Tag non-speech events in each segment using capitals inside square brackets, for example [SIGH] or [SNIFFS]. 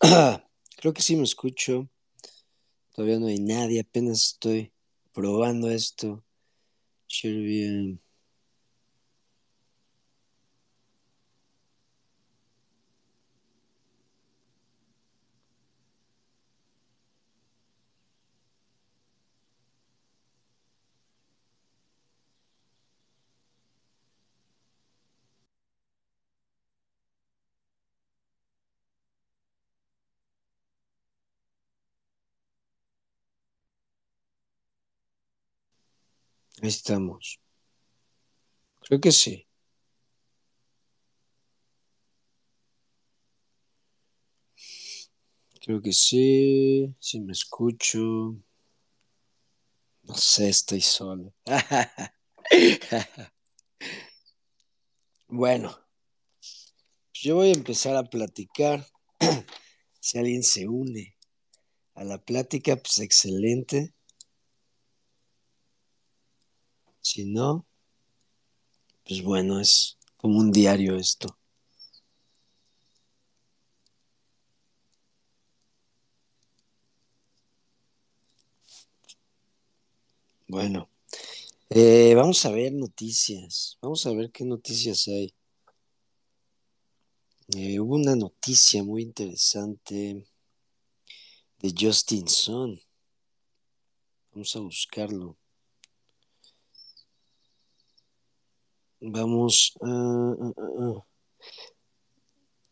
[CLEARS THROAT] Creo que sí me escucho. Todavía no hay nadie, apenas estoy probando esto. Share Ahí estamos. Creo que sí. Creo que sí. Si me escucho. No sé, estoy solo. [LAUGHS] bueno, yo voy a empezar a platicar. [CLEARS THROAT] si alguien se une a la plática, pues excelente. Si no, pues bueno, es como un diario esto. Bueno, eh, vamos a ver noticias. Vamos a ver qué noticias hay. Eh, hubo una noticia muy interesante de Justin Sun. Vamos a buscarlo. Vamos. a...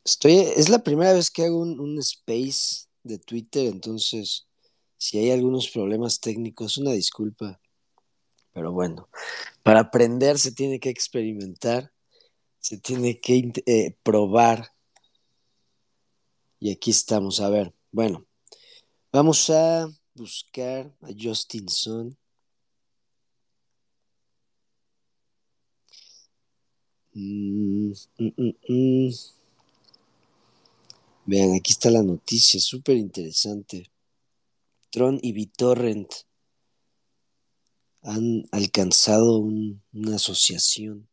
Estoy. Es la primera vez que hago un, space de Twitter, entonces, si hay algunos problemas técnicos, una disculpa. Pero bueno, para aprender se tiene que experimentar, se tiene que eh, probar. Y aquí estamos. A ver, bueno, vamos a buscar a Justin Sun. Mm, mm, mm, Vean, aquí está la noticia, súper interesante. Tron y BitTorrent han alcanzado una asociación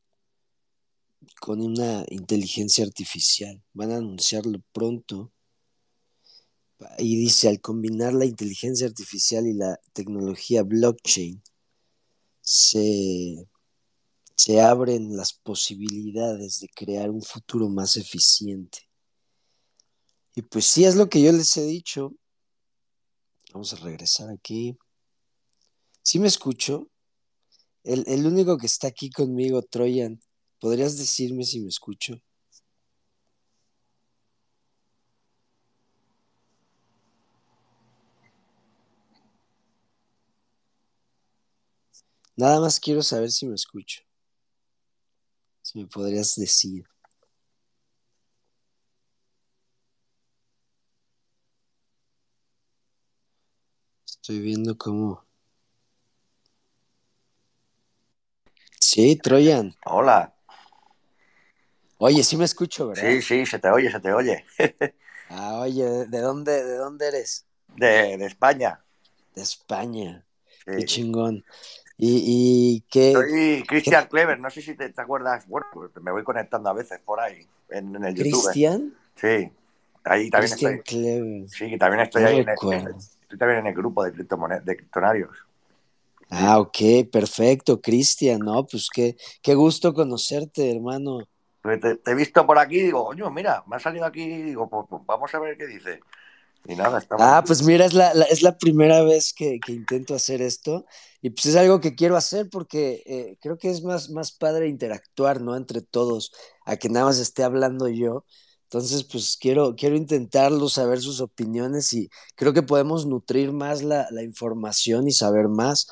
con una inteligencia artificial. Van a anunciarlo pronto. Y dice, al combinar la inteligencia artificial y la tecnología blockchain, se se abren las posibilidades de crear un futuro más eficiente. Y pues sí, es lo que yo les he dicho. Vamos a regresar aquí. ¿Sí me escucho? El, el único que está aquí conmigo, Troyan, ¿podrías decirme si me escucho? Nada más quiero saber si me escucho. Si me podrías decir. Estoy viendo cómo. Sí, Troyan. Hola. Oye, sí me escucho, ¿verdad? Sí, sí, se te oye, se te oye. [LAUGHS] ah, oye, ¿de dónde, de dónde eres? De, de España. De España. Qué chingón. ¿Y, qué? Soy Cristian Clever, no sé si te, acuerdas. Bueno, pues me voy conectando a veces por ahí, en, el YouTube. ¿Cristian? Sí, ahí también Christian estoy. Clever. Sí, también estoy ahí. En el, estoy también en el grupo de, de criptonarios. Ah, ok, perfecto, Cristian, no, pues qué, qué gusto conocerte, hermano. Pues te, he visto por aquí y digo, coño, mira, me ha salido aquí y digo, pues, pues, vamos a ver qué dice. Y nada, estamos... Ah, pues mira, es la, es la primera vez que, que, intento hacer esto y pues es algo que quiero hacer porque eh, creo que es más, más padre interactuar, ¿no? Entre todos, a que nada más esté hablando yo. Entonces, pues quiero, quiero intentarlo, saber sus opiniones y creo que podemos nutrir más la, la información y saber más.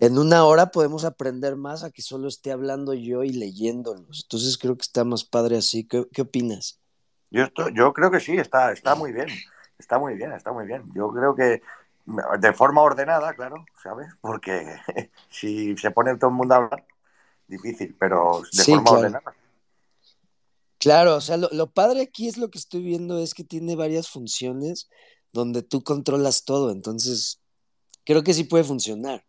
En una hora podemos aprender más a que solo esté hablando yo y leyéndolos. Entonces creo que está más padre así. ¿Qué, qué opinas? Yo, yo creo que sí, está, está muy bien. Está muy bien, está muy bien. Yo creo que de forma ordenada, claro, ¿sabes? Porque [LAUGHS] si se pone todo el mundo a hablar, difícil, pero de forma ordenada. Claro, o sea, lo, padre aquí es lo que estoy viendo es que tiene varias funciones donde tú controlas todo, entonces creo que sí puede funcionar.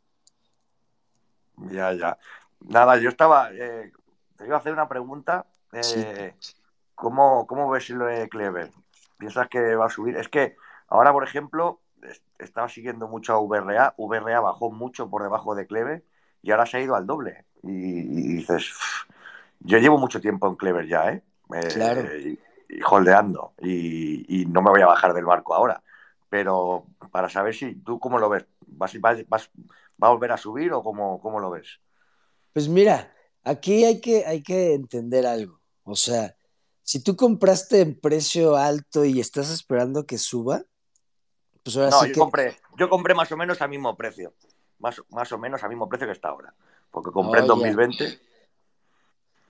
Ya, ya. Nada, yo estaba, eh, te iba a hacer una pregunta. Eh, ¿cómo, ¿Cómo ves lo de Clever? Piensas que va a subir. Es que ahora, por ejemplo, estaba siguiendo mucho a VRA. VRA bajó mucho por debajo de Clever y ahora se ha ido al doble. Y, dices, yo llevo mucho tiempo en Clever ya, ¿eh? Claro. y, holdeando y, no me voy a bajar del barco ahora. Pero para saber si tú cómo lo ves, ¿vas, vas, va a volver a subir o cómo, cómo lo ves? Pues mira, aquí hay que, hay que entender algo. O sea, si tú compraste en precio alto y estás esperando que suba, pues ahora no, sí yo que... compré, yo compré más o menos al mismo precio. Más, más o menos al mismo precio que está ahora. Porque compré en 2020.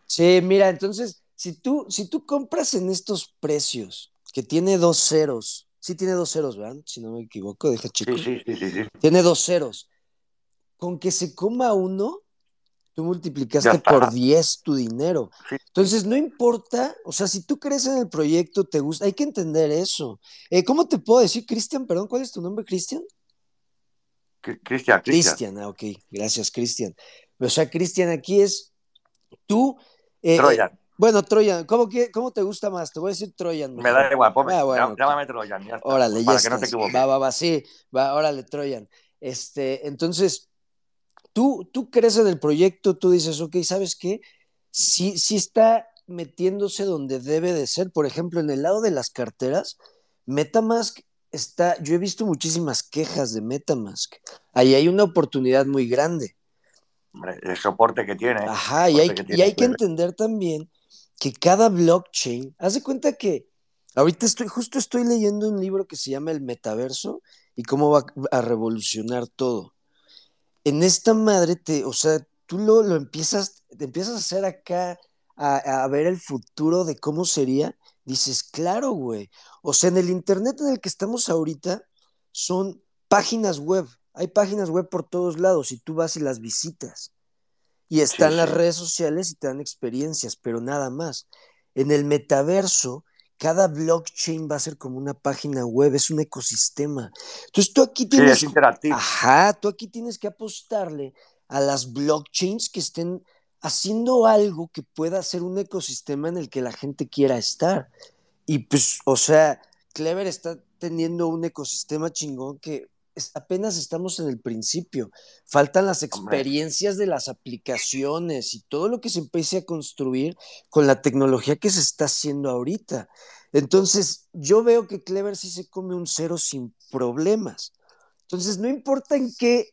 Sí, mira, entonces, si tú, si tú compras en estos precios, que tiene dos ceros, sí tiene dos ceros, ¿verdad? Si no me equivoco, deja chico. Sí, sí, sí, sí, Tiene dos ceros. Con que se coma uno, tú multiplicaste por 10 tu dinero. Entonces, no importa, o sea, si tú crees en el proyecto, te gusta, hay que entender eso. Eh, ¿Cómo te puedo decir, Cristian? Perdón, ¿cuál es tu nombre, Cristian? Cristian, Cristian, ah, ok, gracias, Cristian. O sea, Cristian, aquí es tú. Eh, Troyan. Eh, bueno, Troyan, ¿cómo, ¿cómo te gusta más? Te voy a decir Troyan. Me da igual, ponme, ah, bueno, llámame Troyan. Ya órale, para que no te equivoques. Va, va, va, sí, va, órale, Troyan. Este, entonces, tú, tú crees en el proyecto, tú dices, ok, ¿sabes qué? Sí, sí está metiéndose donde debe de ser. Por ejemplo, en el lado de las carteras, Metamask está, yo he visto muchísimas quejas de Metamask. Ahí hay una oportunidad muy grande. El soporte que tiene. Ajá, y hay, que, y hay que entender también que cada blockchain, haz de cuenta que ahorita estoy, justo estoy leyendo un libro que se llama El Metaverso y cómo va a revolucionar todo en esta madre, te, o sea, tú lo, lo empiezas, te empiezas a hacer acá, a, a, ver el futuro de cómo sería, dices, claro, güey. O sea, en el Internet en el que estamos ahorita son páginas web. Hay páginas web por todos lados y tú vas y las visitas. Y están las redes sociales y te dan experiencias, pero nada más. En el metaverso cada blockchain va a ser como una página web, es un ecosistema. Entonces tú aquí tienes... Sí, es interactivo. Ajá, tú aquí tienes que apostarle a las blockchains que estén haciendo algo que pueda ser un ecosistema en el que la gente quiera estar. Y pues, o sea, Clever está teniendo un ecosistema chingón que apenas estamos en el principio. Faltan las experiencias de las aplicaciones y todo lo que se empiece a construir con la tecnología que se está haciendo ahorita. Entonces, yo veo que Clever sí se come un cero sin problemas. Entonces, no importa en qué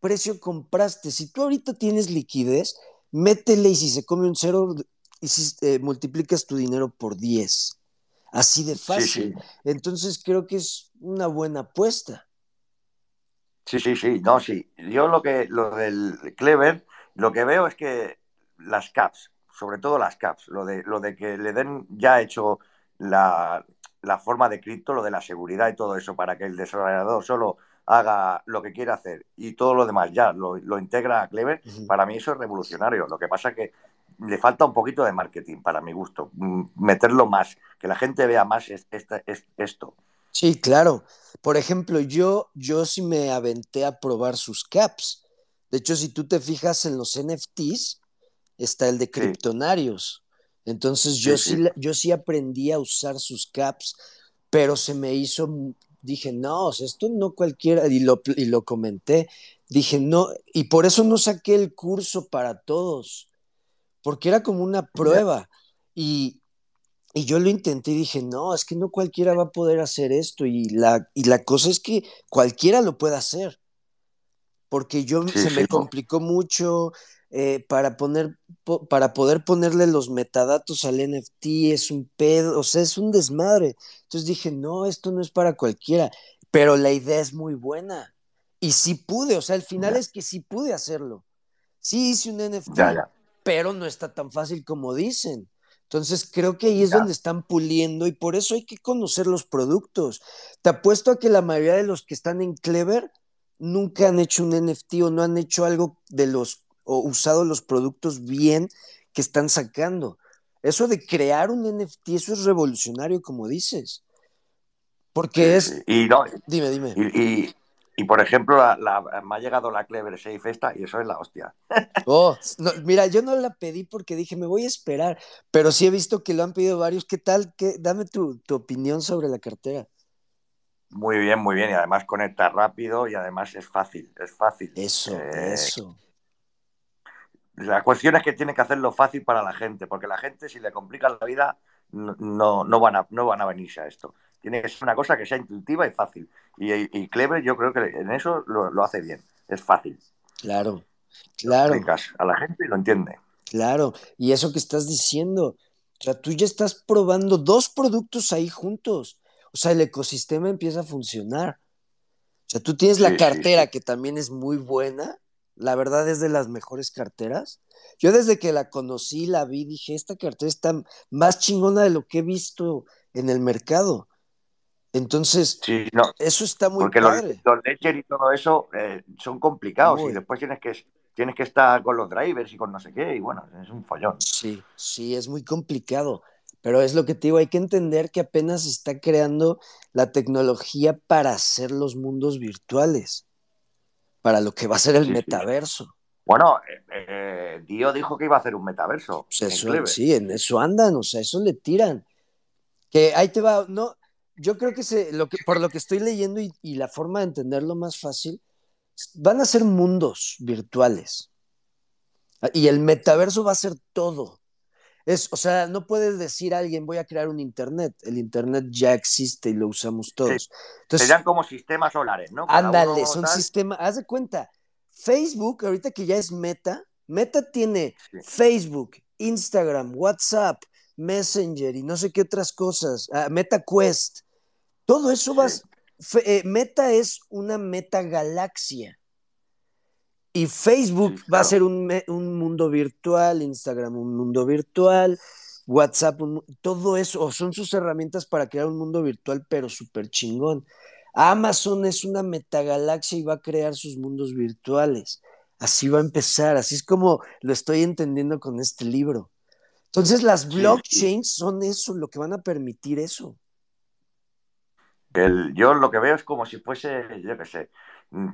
precio compraste, si tú ahorita tienes liquidez, métele y si se come un cero, y si, eh, multiplicas tu dinero por 10. Así de fácil. Entonces, creo que es una buena apuesta. Sí, sí, sí, no, sí. Yo lo que, lo del Clever, lo que veo es que las caps, sobre todo las caps, lo de, lo de que le den ya hecho la, forma de cripto, lo de la seguridad y todo eso, para que el desarrollador solo haga lo que quiere hacer y todo lo demás ya lo, integra a Clever, para mí eso es revolucionario. Lo que pasa es que le falta un poquito de marketing, para mi gusto, meterlo más, que la gente vea más esto. Sí, claro. Por ejemplo, yo, yo sí me aventé a probar sus caps. De hecho, si tú te fijas en los NFTs, está el de Kryptonarios. Entonces yo sí, yo sí aprendí a usar sus caps, pero se me hizo, dije, no, esto no cualquiera, y lo, y lo comenté, dije, no, y por eso no saqué el curso para todos, porque era como una prueba. Y, y yo lo intenté y dije, no, es que no cualquiera va a poder hacer esto. Y la, y la cosa es que cualquiera lo puede hacer. Porque yo se me complicó mucho eh, para poner, para poder ponerle los metadatos al NFT, es un pedo, o sea, es un desmadre. Entonces dije, no, esto no es para cualquiera. Pero la idea es muy buena. Y sí pude, o sea, al final es que sí pude hacerlo. Sí hice un NFT, pero no está tan fácil como dicen. Entonces creo que ahí es donde están puliendo y por eso hay que conocer los productos. Te apuesto a que la mayoría de los que están en Clever nunca han hecho un NFT o no han hecho algo de los o usado los productos bien que están sacando. Eso de crear un NFT, eso es revolucionario, como dices. Porque es. Y no, dime, dime. Y, y por ejemplo, me ha llegado la Clever Safe esta y eso es la hostia. [LAUGHS] Oh, mira, yo no la pedí porque dije, me voy a esperar, pero sí he visto que lo han pedido varios. ¿Qué tal? ¿Qué, dame tu, opinión sobre la cartera. Muy bien, muy bien. Y además conecta rápido y además es fácil, es fácil. Eso, eh, eso. La cuestión es que tiene que hacerlo fácil para la gente, porque la gente si le complica la vida no, no, van, a, no van a venirse a esto. Tiene que ser una cosa que sea intuitiva y fácil. Y, y Clever yo creo que en eso lo, hace bien. Es fácil. Claro, claro. a la gente y lo entiende. Claro, y eso que estás diciendo, o sea, tú ya estás probando dos productos ahí juntos. O sea, el ecosistema empieza a funcionar. O sea, tú tienes la cartera que también es muy buena. La verdad es de las mejores carteras. Yo desde que la conocí, la vi, dije, esta cartera está más chingona de lo que he visto en el mercado. Entonces, eso está muy porque padre. Los, los y todo eso eh, son complicados y después tienes que, tienes que estar con los drivers y con no sé qué y bueno, es un follón. Sí, sí, es muy complicado. Pero es lo que te digo, hay que entender que apenas se está creando la tecnología para hacer los mundos virtuales, para lo que va a ser el metaverso. Bueno, eh, eh, Dio dijo que iba a hacer un metaverso. Pues sí, en eso andan, o sea, eso le tiran. Que ahí te va, no, yo creo que, se, lo que por lo que estoy leyendo y, la forma de entenderlo más fácil, van a ser mundos virtuales. Y el metaverso va a ser todo. Es, o sea, no puedes decir a alguien voy a crear un internet. El internet ya existe y lo usamos todos. Serían como sistemas solares, ¿no? ándale, son sistemas. Haz de cuenta, Facebook, ahorita que ya es Meta, Meta tiene Facebook, Instagram, WhatsApp, Messenger y no sé qué otras cosas, ah, MetaQuest. Todo eso va. Eh, meta es una metagalaxia. Y Facebook va a ser un, mundo virtual, Instagram un mundo virtual, WhatsApp, todo eso, son sus herramientas para crear un mundo virtual, pero súper chingón. Amazon es una metagalaxia y va a crear sus mundos virtuales. Así va a empezar, así es como lo estoy entendiendo con este libro. Entonces las blockchains son eso, lo que van a permitir eso yo lo que veo es como si fuese, yo qué sé,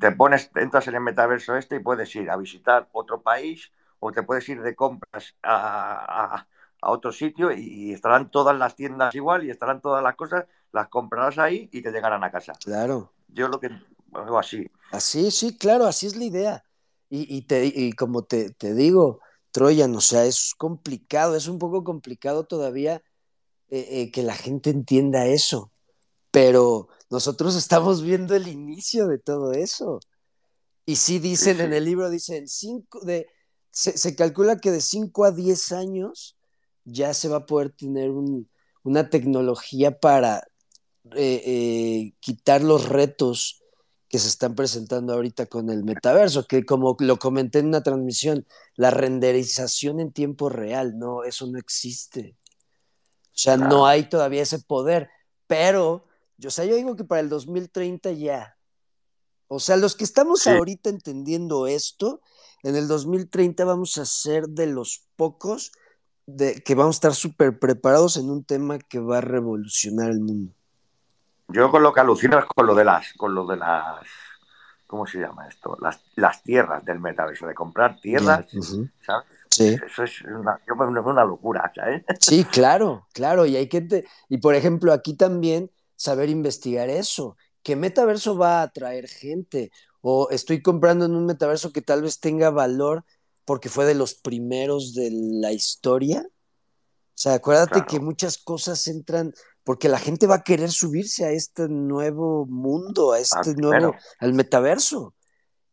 te pones, entras en el metaverso este y puedes ir a visitar otro país o te puedes ir de compras a, otro sitio y, estarán todas las tiendas igual y estarán todas las cosas, las comprarás ahí y te llegarán a casa. Claro. Yo lo que veo así. Así, sí, claro, así es la idea. Y, te, y como te, te, digo, Troyan, o sea, es complicado, es un poco complicado todavía eh, eh, que la gente entienda eso pero nosotros estamos viendo el inicio de todo eso. Y sí dicen en el libro, dicen, cinco de, se, calcula que de 5 a 10 años ya se va a poder tener una tecnología para eh, eh, quitar los retos que se están presentando ahorita con el metaverso, que como lo comenté en una transmisión, la renderización en tiempo real, no, eso no existe. O sea, no hay todavía ese poder, pero yo, o sea, yo digo que para el 2030 ya. O sea, los que estamos ahorita entendiendo esto, en el 2030 vamos a ser de los pocos de, que vamos a estar súper preparados en un tema que va a revolucionar el mundo. Yo con lo que alucino es con lo de las, con lo de las, ¿cómo se llama esto? Las, las tierras del metaverso, de comprar tierras, ¿sabes? Sí. Eso es una, una locura, ¿sabes? Sí, claro, claro. Y hay que, y por ejemplo, aquí también saber investigar eso. ¿Qué metaverso va a atraer gente? O estoy comprando en un metaverso que tal vez tenga valor porque fue de los primeros de la historia. O sea, acuérdate que muchas cosas entran porque la gente va a querer subirse a este nuevo mundo, a este nuevo, al metaverso.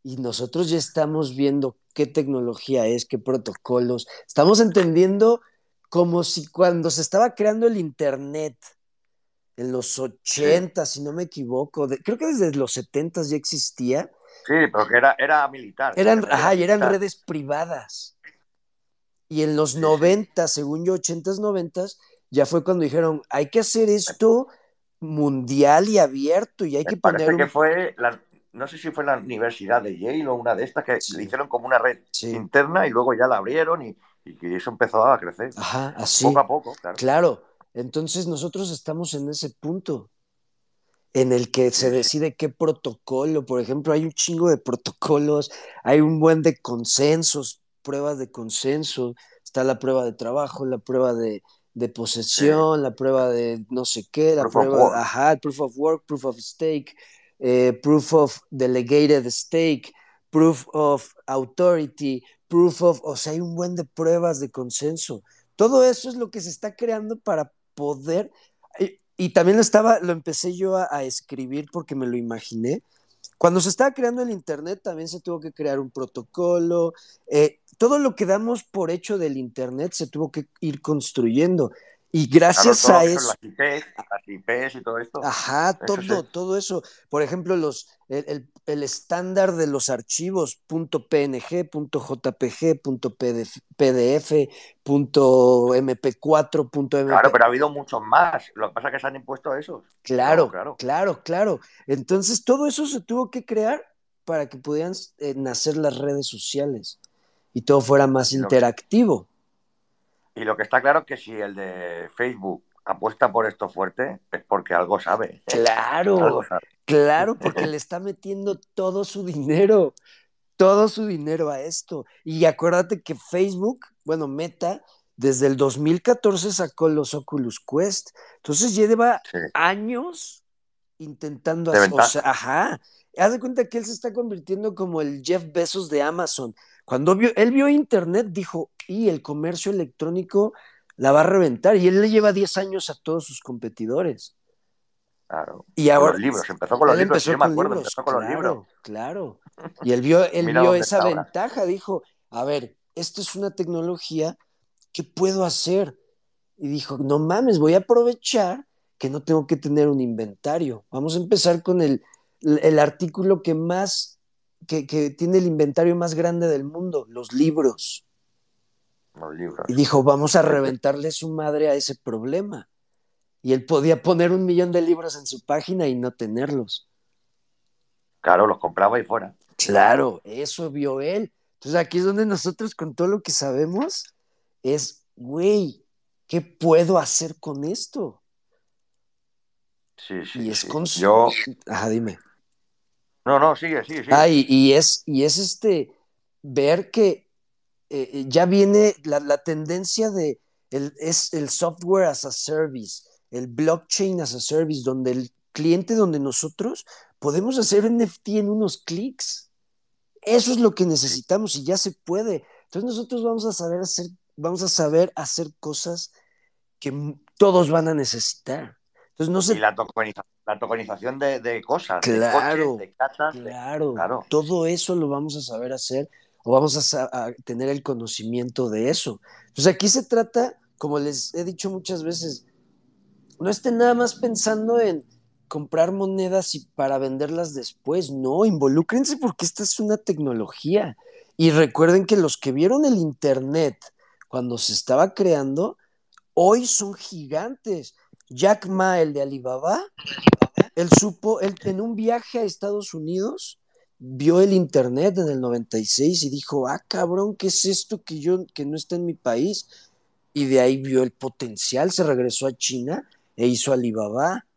Y nosotros ya estamos viendo qué tecnología es, qué protocolos. Estamos entendiendo como si cuando se estaba creando el Internet, en los 80, si no me equivoco. creo que desde los 70 ya existía. Sí, pero que era, era militar. Eran, ajá, y eran redes privadas. Y en los 90, según yo, 80s, 90 ya fue cuando dijeron, hay que hacer esto mundial y abierto y hay que poner... Parece que fue, la, no sé si fue la Universidad de Yale o una de estas, que le hicieron como una red interna y luego ya la abrieron y, y, eso empezó a crecer. Ajá, así. Poco a poco, claro. Claro, entonces nosotros estamos en ese punto. en el que se decide qué protocolo, por ejemplo, hay un chingo de protocolos, hay un buen de consensos, pruebas de consenso, está la prueba de trabajo, la prueba de, posesión, la prueba de no sé qué, la prueba, ajá, proof of work, proof of stake, eh, proof of delegated stake, proof of authority, proof of, o sea, hay un buen de pruebas de consenso. Todo eso es lo que se está creando para poder, y, también lo estaba, lo empecé yo a, escribir porque me lo imaginé. Cuando se estaba creando el Internet también se tuvo que crear un protocolo. Eh, todo lo que damos por hecho del Internet se tuvo que ir construyendo. Y gracias a eso. Las IPs, y todo esto. Ajá, todo, todo eso. Por ejemplo, los, el, el, estándar de los archivos .png, .jpg, .pdf, .mp4, .mp... Claro, pero ha habido muchos más. Lo que pasa es que se han impuesto esos. Claro, claro, claro, claro. Entonces, todo eso se tuvo que crear para que pudieran eh, nacer las redes sociales y todo fuera más interactivo. Y lo que está claro es que si el de Facebook apuesta por esto fuerte, es porque algo sabe. Claro, claro, [LAUGHS] porque le está metiendo todo su dinero, todo su dinero a esto. Y acuérdate que Facebook, bueno, Meta, desde el 2014 sacó los Oculus Quest. Entonces lleva años intentando hacer. O sea, ajá. Haz de cuenta que él se está convirtiendo como el Jeff Bezos de Amazon. Cuando vio, él vio Internet, dijo, y el comercio electrónico la va a reventar. Y él le lleva 10 años a todos sus competidores. Claro. Y ahora, los libros, empezó con los libros, yo me acuerdo, empezó con claro, los libros. Claro. Y él vio, él vio esa ventaja, dijo, a ver, esto es una tecnología que puedo hacer. Y dijo, no mames, voy a aprovechar que no tengo que tener un inventario. Vamos a empezar con el, el artículo que más que, tiene el inventario más grande del mundo, los libros. Y dijo, vamos a reventarle su madre a ese problema. Y él podía poner un millón de libros en su página y no tenerlos. Claro, los compraba y fuera. Claro, eso vio él. Entonces aquí es donde nosotros con todo lo que sabemos es, güey, ¿qué puedo hacer con esto? Sí, sí. Y es sí. con Yo... Ajá, dime. No, no, sigue, sigue, sigue. Ah, y, es, y es este, ver que eh, eh, ya viene la, tendencia de, el, es el software as a service, el blockchain as a service, donde el cliente, donde nosotros podemos hacer NFT en unos clics. Eso es lo que necesitamos y ya se puede. Entonces nosotros vamos a saber hacer, vamos a saber hacer cosas que todos van a necesitar. Entonces no sé. Y la tokenización la tokenización de, cosas, claro, de coches, de claro, Todo eso lo vamos a saber hacer o vamos a, tener el conocimiento de eso. Entonces aquí se trata, como les he dicho muchas veces, no estén nada más pensando en comprar monedas y para venderlas después, no, involúcrense porque esta es una tecnología. Y recuerden que los que vieron el Internet cuando se estaba creando, hoy son gigantes. Jack Ma, el de Alibaba, él supo, él en un viaje a Estados Unidos vio el internet en el 96 y dijo, ah, cabrón, ¿qué es esto que yo, que no está en mi país? Y de ahí vio el potencial, se regresó a China e hizo Alibaba.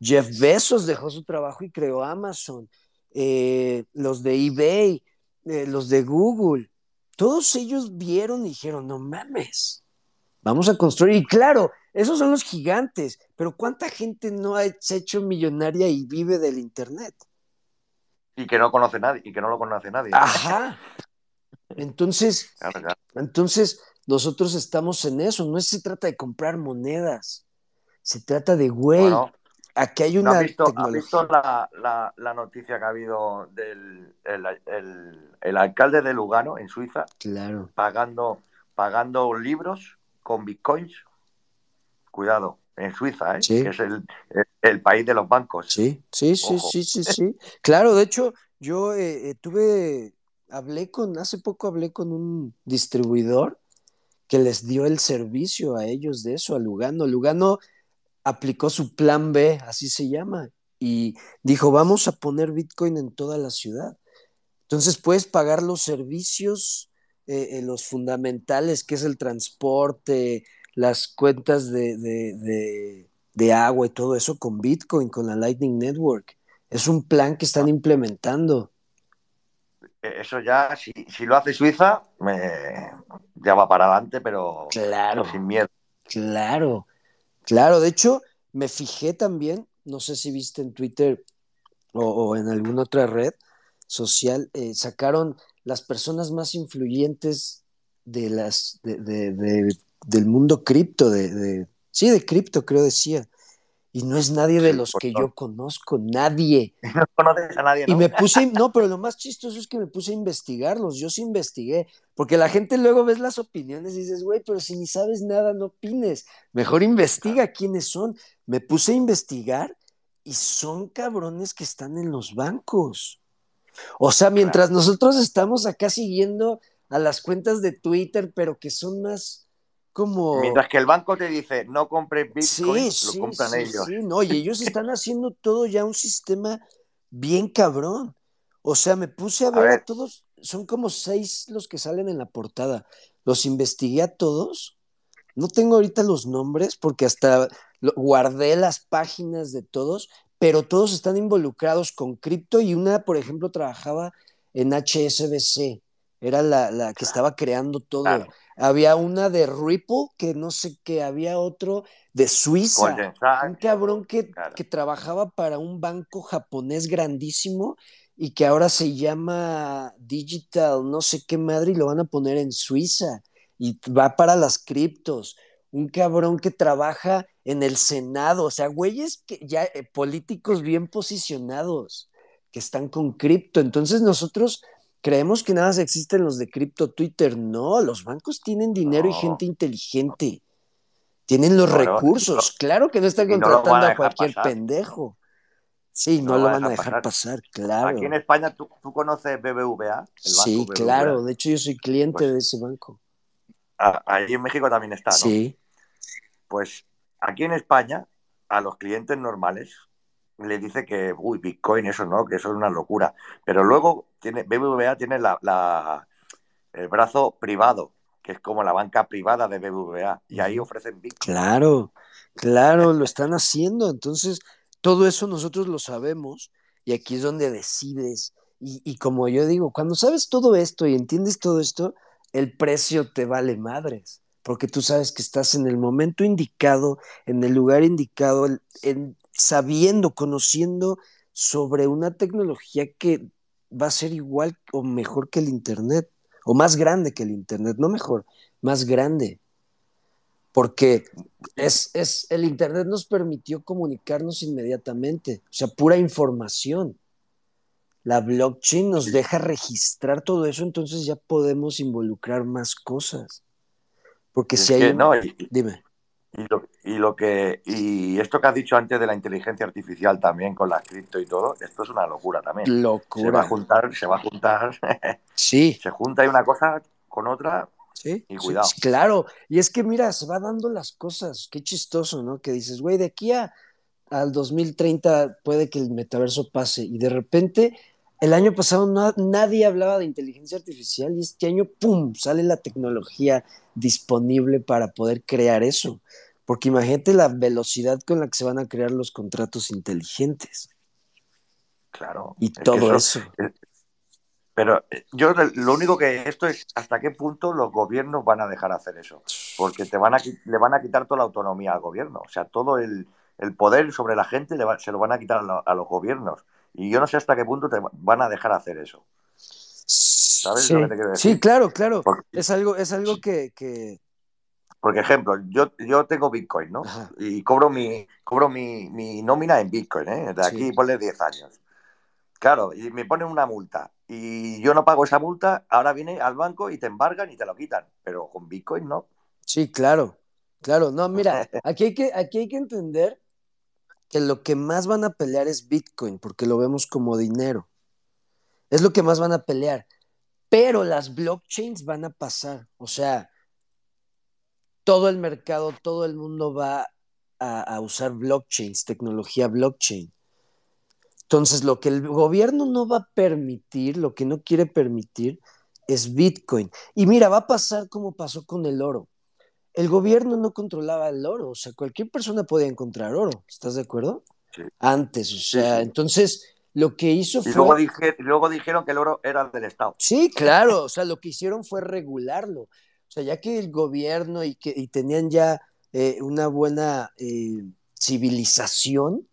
Jeff Bezos dejó su trabajo y creó Amazon. Eh, los de eBay, eh, los de Google, todos ellos vieron y dijeron, no mames, vamos a construir. Y claro, esos son los gigantes, pero ¿cuánta gente no ha hecho millonaria y vive del Internet? Y que no conoce nadie, y que no lo conoce nadie. Ajá. [LAUGHS] Entonces, entonces nosotros estamos en eso. No se trata de comprar monedas. Se trata de, güey, aquí hay una. ¿no visto, tecnología? visto la, la, noticia que ha habido del el, alcalde de Lugano, en Suiza? Claro. Pagando, pagando libros con bitcoins cuidado, en Suiza, ¿eh? que es el, país de los bancos. Sí, sí, sí, sí, sí, sí. [LAUGHS] Claro, de hecho, yo eh, eh, tuve, hablé con, hace poco hablé con un distribuidor que les dio el servicio a ellos de eso, a Lugano. Lugano aplicó su plan B, así se llama, y dijo, vamos a poner Bitcoin en toda la ciudad. Entonces puedes pagar los servicios, los fundamentales, que es el transporte, las cuentas de, de agua y todo eso con Bitcoin, con la Lightning Network. Es un plan que están implementando. E, eso ya, si, lo hace Suiza, ya va para adelante, pero claro, sin miedo. Claro, claro. De hecho, me fijé también, no sé si viste en Twitter o, en alguna otra red social, eh, sacaron las personas más influyentes de las del mundo cripto, de, sí, de cripto, creo decía. Y no es nadie de los que yo conozco, nadie. [LAUGHS] No conoces a nadie, ¿no? Y me [LAUGHS] puse, no, pero lo más chistoso es que me puse a investigarlos, yo sí investigué, porque la gente luego ves las opiniones y dices, güey, pero si ni sabes nada, no opines, mejor investiga quiénes son. Me puse a investigar y son cabrones que están en los bancos. O sea, mientras nosotros estamos acá siguiendo a las cuentas de Twitter, pero que son más como... Mientras que el banco te dice, no compres Bitcoin, lo compran ellos. Sí, no, y ellos están haciendo todo ya un sistema bien cabrón. O sea, me puse a ver a, todos, son como seis los que salen en la portada. Los investigué a todos. No tengo ahorita los nombres porque hasta guardé las páginas de todos, pero todos están involucrados con cripto y una, por ejemplo, trabajaba en HSBC, era la, que estaba creando todo. Había una de Ripple, que no sé qué, había otro de Suiza, un cabrón que, que trabajaba para un banco japonés grandísimo y que ahora se llama Digital, no sé qué madre, y lo van a poner en Suiza y va para las criptos. Un cabrón que trabaja en el Senado, o sea, güeyes que ya eh, políticos bien posicionados que están con cripto. Entonces nosotros creemos que nada más existen los de cripto Twitter. No, los bancos tienen dinero y gente inteligente. Tienen los recursos. claro que no están contratando a, cualquier pendejo. Sí, no, lo van a dejar pasar. claro. Aquí en España, ¿tú, conoces BBVA? sí, claro. De hecho, yo soy cliente pues de ese banco. Ahí en México también está, ¿no? Sí. Pues Aquí en España, a los clientes normales le dice que, uy, Bitcoin, eso no, que eso es una locura. Pero luego tiene, BBVA tiene la, el brazo privado, que es como la banca privada de BBVA, y ahí ofrecen Bitcoin. Claro, claro, lo están haciendo. Entonces, todo eso nosotros lo sabemos, y aquí es donde decides. Y, y como yo digo, cuando sabes todo esto y entiendes todo esto, el precio te vale madres porque tú sabes que estás en el momento indicado, en el lugar indicado, en, sabiendo, conociendo sobre una tecnología que va a ser igual o mejor que el Internet, o más grande que el Internet, no mejor, más grande. Porque es, es, el Internet nos permitió comunicarnos inmediatamente, o sea, pura información. La blockchain nos deja registrar todo eso, entonces ya podemos involucrar más cosas. Porque si hay. no, Dime. Y lo, que y esto que has dicho antes de la inteligencia artificial también con la cripto y todo, esto es una locura también. Locura. Se va a juntar, se va a juntar. Sí. [LAUGHS] se junta y una cosa con otra. Sí. Y cuidado. claro. Y es que mira, se va dando las cosas. Qué chistoso, ¿no? Que dices, güey, de aquí a, al 2030 puede que el metaverso pase y de repente el año pasado nadie hablaba de inteligencia artificial y este año, ¡pum!, sale la tecnología disponible para poder crear eso. Porque imagínate la velocidad con la que se van a crear los contratos inteligentes. Claro. Y todo eso. pero eh, yo lo único que esto es hasta qué punto los gobiernos van a dejar hacer eso. Porque te van a, le van a quitar toda la autonomía al gobierno. O sea, todo el, poder sobre la gente se lo van a quitar a los gobiernos. Y yo no sé hasta qué punto te van a dejar hacer eso. ¿Sabes sí, lo que te quiero decir? Sí, claro, claro. es algo, es algo que, que... Por ejemplo, yo, yo tengo Bitcoin, ¿no? Y cobro mi, cobro mi, mi nómina en Bitcoin, ¿eh? De aquí ponle 10 años. Claro, y me ponen una multa y yo no pago esa multa, ahora viene al banco y te embargan y te lo quitan, pero con Bitcoin no. Sí, claro, claro. No, mira, [LAUGHS] aquí hay que, aquí hay que entender que lo que más van a pelear es Bitcoin, porque lo vemos como dinero. Es lo que más van a pelear. Pero las blockchains van a pasar. O sea, todo el mercado, todo el mundo va a, usar blockchains, tecnología blockchain. Entonces, lo que el gobierno no va a permitir, lo que no quiere permitir, es Bitcoin. Y mira, va a pasar como pasó con el oro. el gobierno no controlaba el oro, o sea, cualquier persona podía encontrar oro, ¿estás de acuerdo? Sí. Antes, o sea, sí. entonces lo que hizo Y fue... luego, dije, luego dijeron que el oro era del Estado. Sí, claro, o sea, lo que hicieron fue regularlo. O sea, ya que el gobierno y que y tenían ya eh, una buena eh, civilización,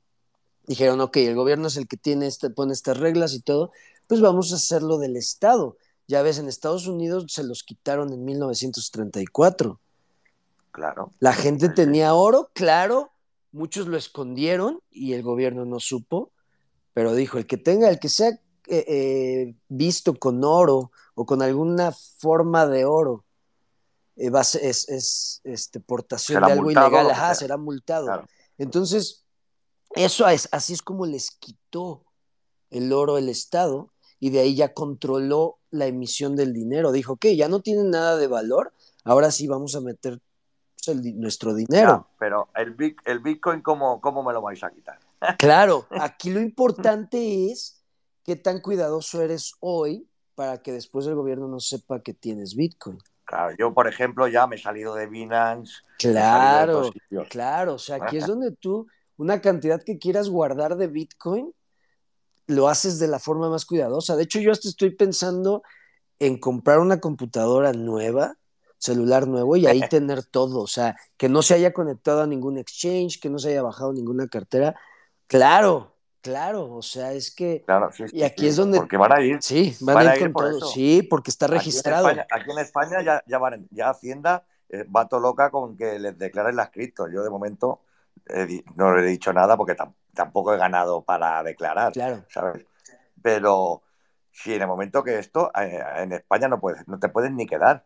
dijeron, ok, el gobierno es el que tiene este, pone estas reglas y todo, pues vamos a hacerlo del Estado. Ya ves, en Estados Unidos se los quitaron en 1934. Claro. La gente tenía oro, claro, muchos lo escondieron y el gobierno no supo, pero dijo, el que tenga, el que sea eh, eh, visto con oro o con alguna forma de oro, eh, va a ser- es, es, este, portación Será de algo multado, ilegal, ajá, será multado. Claro. Entonces, eso es, así es como les quitó el oro el Estado y de ahí ya controló la emisión del dinero. Dijo, ok, ya no tienen nada de valor, ahora sí vamos a meter el nuestro dinero. Ya, pero el, el Bitcoin, ¿cómo, ¿cómo me lo vais a quitar? [LAUGHS] Claro, aquí lo importante es qué tan cuidadoso eres hoy para que después el gobierno no sepa que tienes Bitcoin. Claro, yo, por ejemplo, ya me he salido de Binance. de Claro, claro, o sea, aquí es [LAUGHS] donde tú, una cantidad que quieras guardar de Bitcoin, lo haces de la forma más cuidadosa. De hecho, yo hasta estoy pensando en comprar una computadora nueva, celular nuevo y ahí [LAUGHS] tener todo, o sea, que no se haya conectado a ningún exchange, que no se haya bajado ninguna cartera. Claro, claro, o sea, es que Claro, sí, sí, Y aquí sí, es donde- Porque van a ir. sí, van, Van a ir con por todo. eso. Sí, porque está Aquí en registrado. España, aquí en España ya, ya, van- ya Hacienda eh, va todo loca con que les declaren las criptos. Yo, de momento, di- no le he dicho nada porque tam- tampoco he ganado para declarar, Claro, ¿sabes? Pero si en el momento que esto, eh, en España no, puedes, no te puedes ni quedar.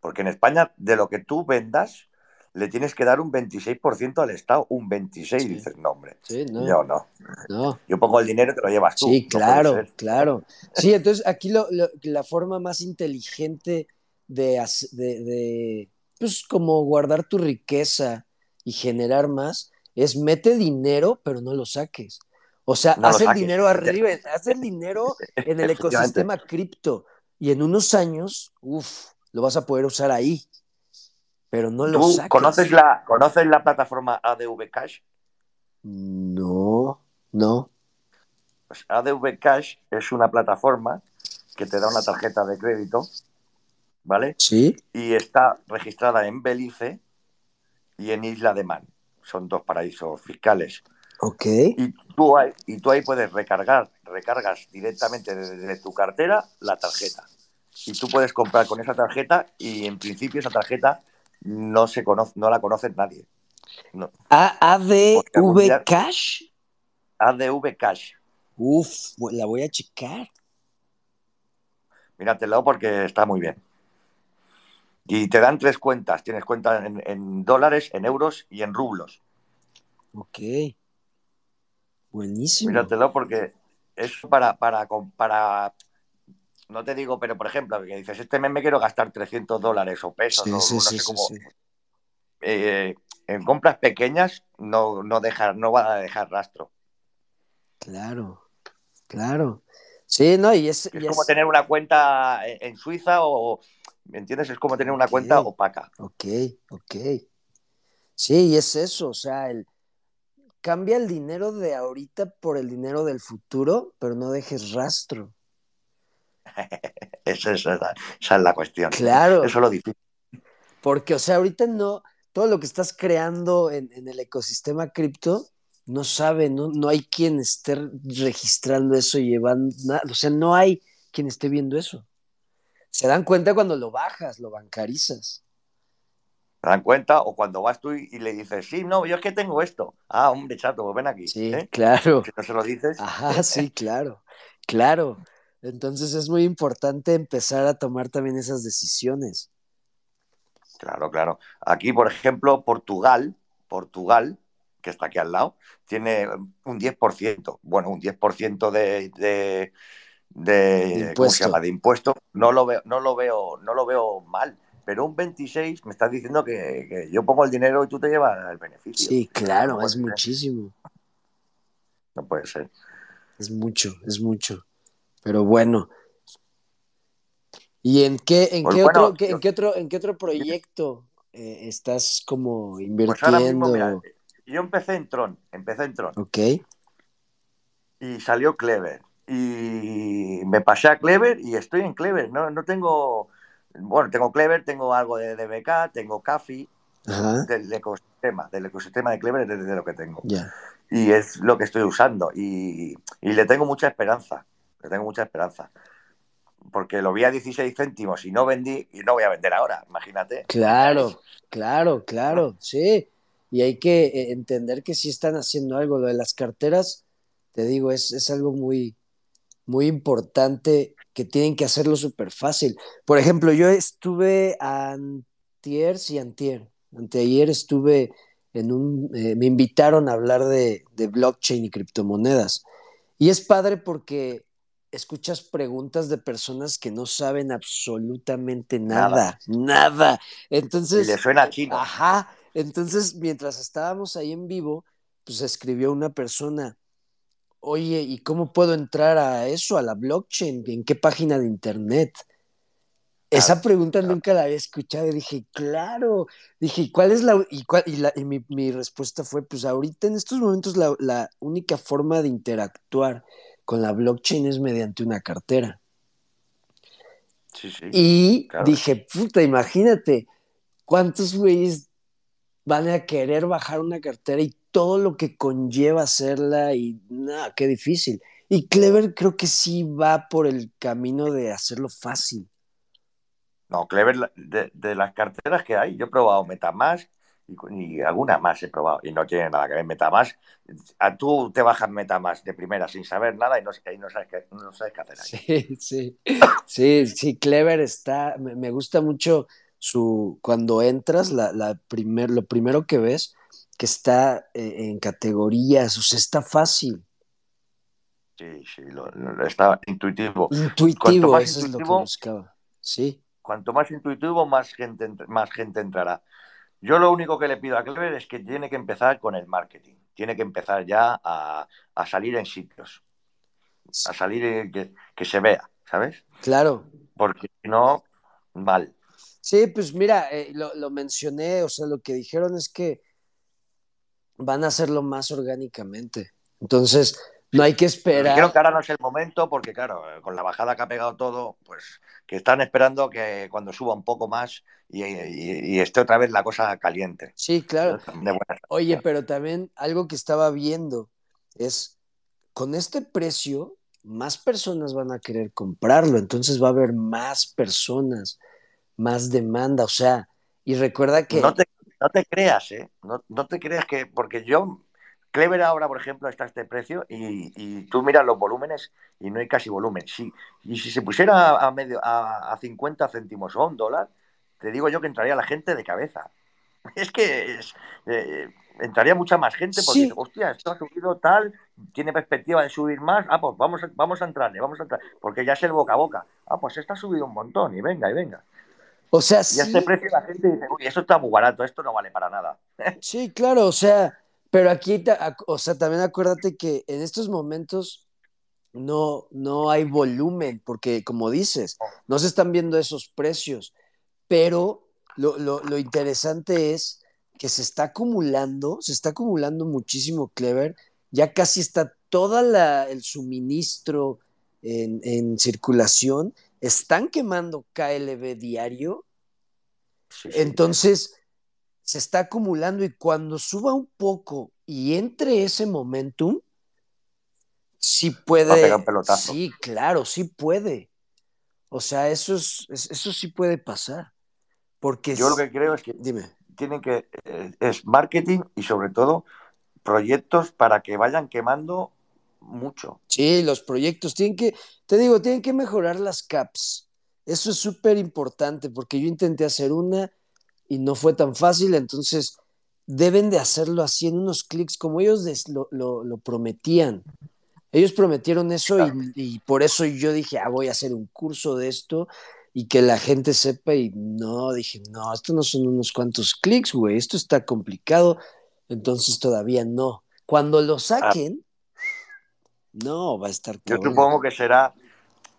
Porque en España, de lo que tú vendas, le tienes que dar un 26% al Estado. Un 26, Sí. dices, no, hombre. sí, no, Yo no. no. Yo pongo el dinero y te lo llevas tú. Sí, claro, claro. [LAUGHS] Sí, entonces aquí lo, lo- la forma más inteligente de, de, de, pues como guardar tu riqueza y generar más es mete dinero, pero no lo saques. O sea, No haz el dinero [LAUGHS] arriba, haz el dinero en el ecosistema cripto y en unos años, uff, lo vas a poder usar ahí, pero no lo ¿Tú saques. conoces la, conoces la plataforma ADV Cash? No, no. Pues ADV Cash es una plataforma que te da una tarjeta de crédito, ¿vale? ¿Sí? Y está registrada en Belice y en Isla de Man. Son dos paraísos fiscales. Ok. Y tú ahí, y tú ahí puedes recargar, recargas directamente desde tu cartera la tarjeta. Y tú puedes comprar con esa tarjeta y en principio esa tarjeta no se conoce, no la conoce nadie. No. ADV Cash. ADV Cash. Uf, la voy a checar. Míratelo porque está muy bien. Y te dan tres cuentas. Tienes cuenta en, en dólares, en euros y en rublos. Ok. Buenísimo. Míratelo porque es para, para, para, no te digo, pero por ejemplo, que dices, este mes me quiero gastar 300 dólares o pesos, Sí, o sí, no sí, sé cómo. Eh, en compras pequeñas no, no, dejar, no van a dejar rastro. Claro, claro. Sí, no, y es, Es y como es- tener una cuenta en, en Suiza o, ¿me entiendes? Es como tener una cuenta opaca. Ok, ok. Sí, y es eso, o sea, el, cambia el dinero de ahorita por el dinero del futuro, pero no dejes rastro. [LAUGHS] Esa, es la- esa es la cuestión. Claro. Eso es lo difícil. Porque, o sea, ahorita no, todo lo que estás creando en, en el ecosistema cripto, no sabe, no, no hay quien esté registrando eso y llevando nada, o sea, no hay quien esté viendo eso. Se dan cuenta cuando lo bajas, lo bancarizas. ¿Te dan cuenta? O cuando vas tú y, y le dices, sí, no, yo es que tengo esto. Ah, hombre, chato, pues ven aquí. Sí, ¿eh? claro. Si no se lo dices, Ajá, sí, [LAUGHS] claro, claro. Entonces es muy importante empezar a tomar también esas decisiones. claro, claro. Aquí, por ejemplo, Portugal, Portugal, que está aquí al lado, tiene un 10%. Bueno, un 10% de, de, de, De ¿cómo se impuesto. llama? de impuesto. No lo veo, no lo veo, no lo veo mal. Pero un 26 me estás diciendo que, que yo pongo el dinero y tú te llevas el beneficio. Sí, claro, No es muchísimo, No puede ser. es mucho, es mucho. Pero bueno. ¿Y en qué, en Pues qué bueno, otro, qué- yo- en qué otro, en qué otro proyecto eh, estás como invirtiendo? Pues ahora mismo, mira, yo empecé en Tron, empecé en Tron. Ok. Y salió Clever. Y me pasé a Clever y estoy en Clever. No, no tengo. Bueno, tengo Clever, tengo algo de DBK, tengo Cafi, Ajá. del ecosistema, del ecosistema de Clever es de lo que tengo. Ya. Y es lo que estoy usando. Y, y le tengo mucha esperanza. Tengo mucha esperanza. Porque lo vi a 16 céntimos y no vendí y no voy a vender ahora, imagínate. Claro, claro, claro, sí. Y hay que eh, entender que sí están haciendo algo. Lo de las carteras, te digo, es, es algo muy, muy importante que tienen que hacerlo súper fácil. Por ejemplo, yo estuve antier, sí, antier, anteayer estuve en un, eh, me invitaron a hablar de, de blockchain y criptomonedas. Y es padre porque escuchas preguntas de personas que no saben absolutamente nada, nada. nada. Entonces, y le suena chino. Ajá. Entonces, mientras estábamos ahí en vivo, pues escribió una persona, oye, ¿y cómo puedo entrar a eso, a la blockchain? ¿En qué página de internet? Claro, Esa pregunta claro. nunca la había escuchado y dije, claro. Dije, ¿y cuál es la...? Y, cuál, y, la, y mi, mi, respuesta fue, pues ahorita en estos momentos la, la única forma de interactuar con la blockchain es mediante una cartera. Sí, sí, y claro. dije, puta, imagínate cuántos güeyes van a querer bajar una cartera y todo lo que conlleva hacerla y nada, qué difícil. Y Clever creo que sí va por el camino de hacerlo fácil. No, Clever, de, de las carteras que hay, yo he probado Metamask, y, y alguna más he probado y no tiene nada que ver Metamask. A tú te bajas Metamask de primera sin saber nada y no, y no, sabes, qué, no sabes qué hacer ahí. Sí, sí, sí, sí, Clever está, me, me gusta mucho su, cuando entras, la, la primer, lo primero que ves, que está eh, en categorías, o sea, está fácil. Sí, sí, lo, lo, está intuitivo. Intuitivo, eso intuitivo, es lo que buscaba. Sí. Cuanto más intuitivo, más gente, más gente entrará. Yo lo único que le pido a Clever es que tiene que empezar con el marketing. Tiene que empezar ya a, a salir en sitios. A salir en, que, que, se vea, ¿sabes? Claro. Porque si no, mal. Sí, pues mira, eh, lo, lo, mencioné, o sea, lo que dijeron es que van a hacerlo más orgánicamente. Entonces, no hay que esperar. Creo que ahora no es el momento porque, claro, con la bajada que ha pegado todo, pues que están esperando que cuando suba un poco más y, y, y esté otra vez la cosa caliente. Sí, claro. Oye, pero también algo que estaba viendo es, con este precio, más personas van a querer comprarlo, entonces va a haber más personas, más demanda, o sea, y recuerda que... No te, no te creas, ¿eh? No, no te creas que, porque yo Clever ahora, por ejemplo, está a este precio y, y, tú miras los volúmenes y no hay casi volumen. Sí, y si se pusiera a, medio, a, a 50 céntimos o a un dólar, te digo yo que entraría la gente de cabeza. [LAUGHS] Es que es, eh, entraría mucha más gente porque, sí. hostia, esto ha subido tal, tiene perspectiva de subir más, ah, pues vamos, a, vamos a entrarle, vamos a entrar, porque ya es el boca a boca. Ah, pues está subido un montón y venga, y venga. O sea, y sí. a este precio la gente dice, uy, eso está muy barato, esto no vale para nada. Sí, claro, o sea, pero aquí, o sea, también acuérdate que en estos momentos no, no hay volumen, porque como dices, no se están viendo esos precios, pero lo, lo, lo interesante es que se está acumulando, se está acumulando muchísimo Clever, ya casi está todo el suministro en, en, circulación, están quemando KLB diario, sí, sí. entonces se está acumulando y cuando suba un poco y entre ese momentum, sí puede. Sí, claro, sí puede. O sea, eso, es, eso sí puede pasar. Porque Yo lo que creo es que dime. tienen que. Eh, es marketing y sobre todo proyectos para que vayan quemando mucho. Sí, los proyectos tienen que. Te digo, tienen que mejorar las caps. Eso es súper importante porque yo intenté hacer una y no fue tan fácil, entonces deben de hacerlo así en unos clics como ellos lo, lo, lo prometían. Ellos prometieron eso y, y, por eso yo dije, ah, voy a hacer un curso de esto y que la gente sepa y no, dije, no, esto no son unos cuantos clics, güey, esto está complicado, entonces todavía no. Cuando lo saquen, ah. no, va a estar... Yo supongo que será